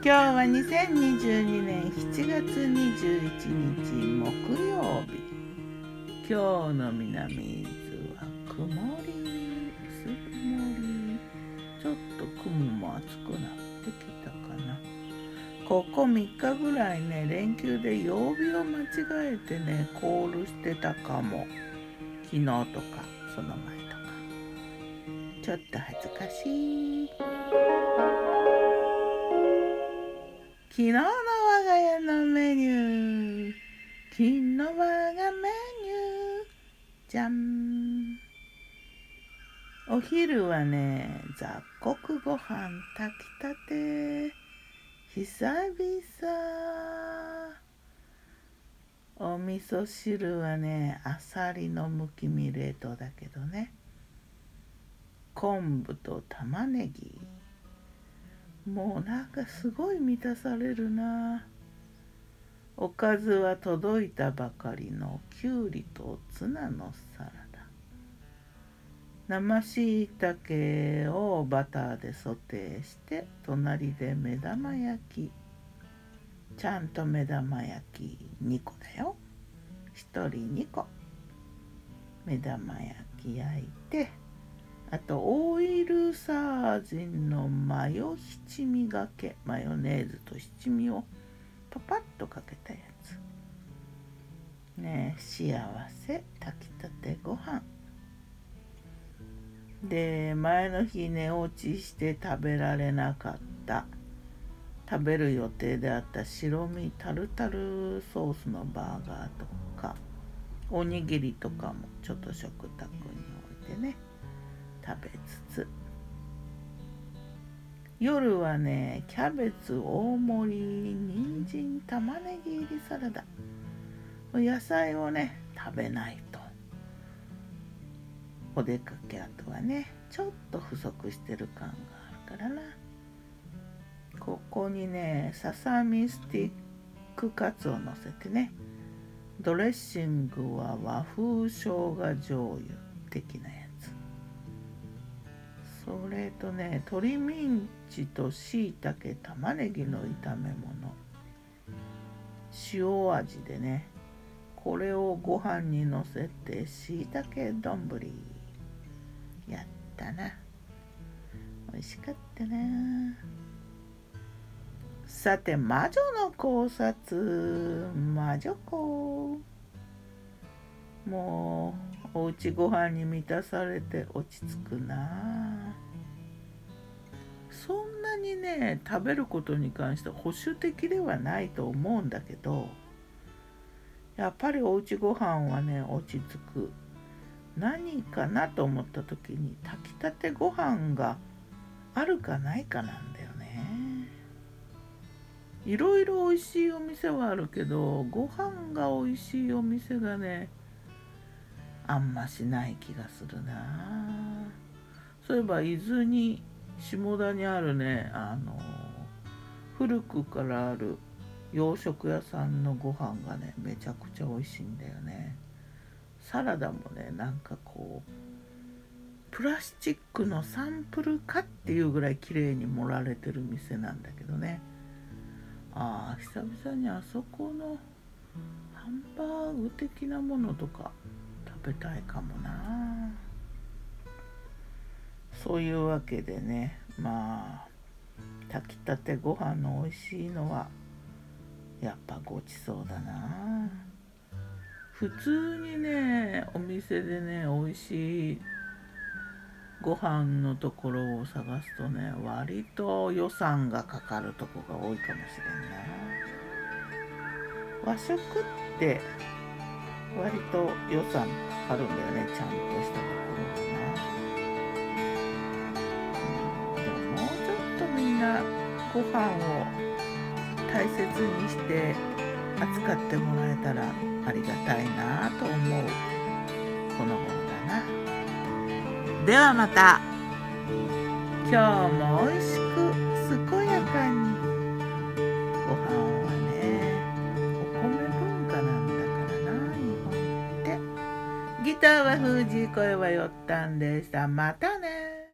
今日は2022年7月21日木曜日。今日の南伊豆は曇り薄曇りちょっと雲も厚くなってきたかな。ここ3日ぐらいね連休で曜日を間違えてねコールしてたかも。昨日とかその前とか。ちょっと恥ずかしい。昨日の我が家のメニュー。昨日我がメニュー。じゃん。お昼はね雑穀ご飯炊きたて。久々。お味噌汁はねあさりのむき身冷凍だけどね。昆布と玉ねぎ。もうなんかすごい満たされるな。おかずは届いたばかりのきゅうりとツナのサラダ。生しいたけをバターでソテーして隣で目玉焼き。ちゃんと目玉焼き2個だよ。1人2個。目玉焼き焼いてあとオイルサージンのマヨ七味がけ。マヨネーズと七味をパパッとかけたやつ。ね幸せ炊きたてご飯。で前の日寝落ちして食べられなかった。食べる予定であった白身タルタルソースのバーガーとか。おにぎりとかもちょっと食卓に置いてね。食べつつ。夜はねキャベツ大盛り人参玉ねぎ入りサラダ。野菜をね食べないと。お出かけ後はねちょっと不足してる感があるからな。ここにねささみスティックカツをのせてねドレッシングは和風生姜醤油的なやつ。それとね鶏ミンチとしいたけ玉ねぎの炒め物。塩味でねこれをご飯にのせてしいたけ丼やったな。美味しかったな。さて魔女の考察。魔女子もうおうちご飯に満たされて落ち着くな。そんなにね食べることに関して保守的ではないと思うんだけどやっぱりおうちご飯はね落ち着く。何かなと思った時に炊きたてご飯があるかないかなんだよね。いろいろ美味しいお店はあるけどご飯が美味しいお店がねあんましない気がするな。そういえば伊豆に下田にあるねあの古くからある洋食屋さんのご飯がねめちゃくちゃ美味しいんだよね。サラダもねなんかこうプラスチックのサンプルかっていうぐらい綺麗に盛られてる店なんだけどね。ああ久々にあそこのハンバーグ的なものとかべたいかもな。そういうわけでねまあ炊きたてご飯の美味しいのはやっぱごちそうだな。普通にねお店でね美味しいご飯のところを探すとね割と予算がかかるとこが多いかもしれんな。和食って割と予算かかるんだよねちゃんとしたところ。がな、うん、でももうちょっとみんなご飯を大切にして扱ってもらえたらありがたいなと思うこの頃だな。ではまた。今日も美味しくギターは封じ声はよったんでした。またね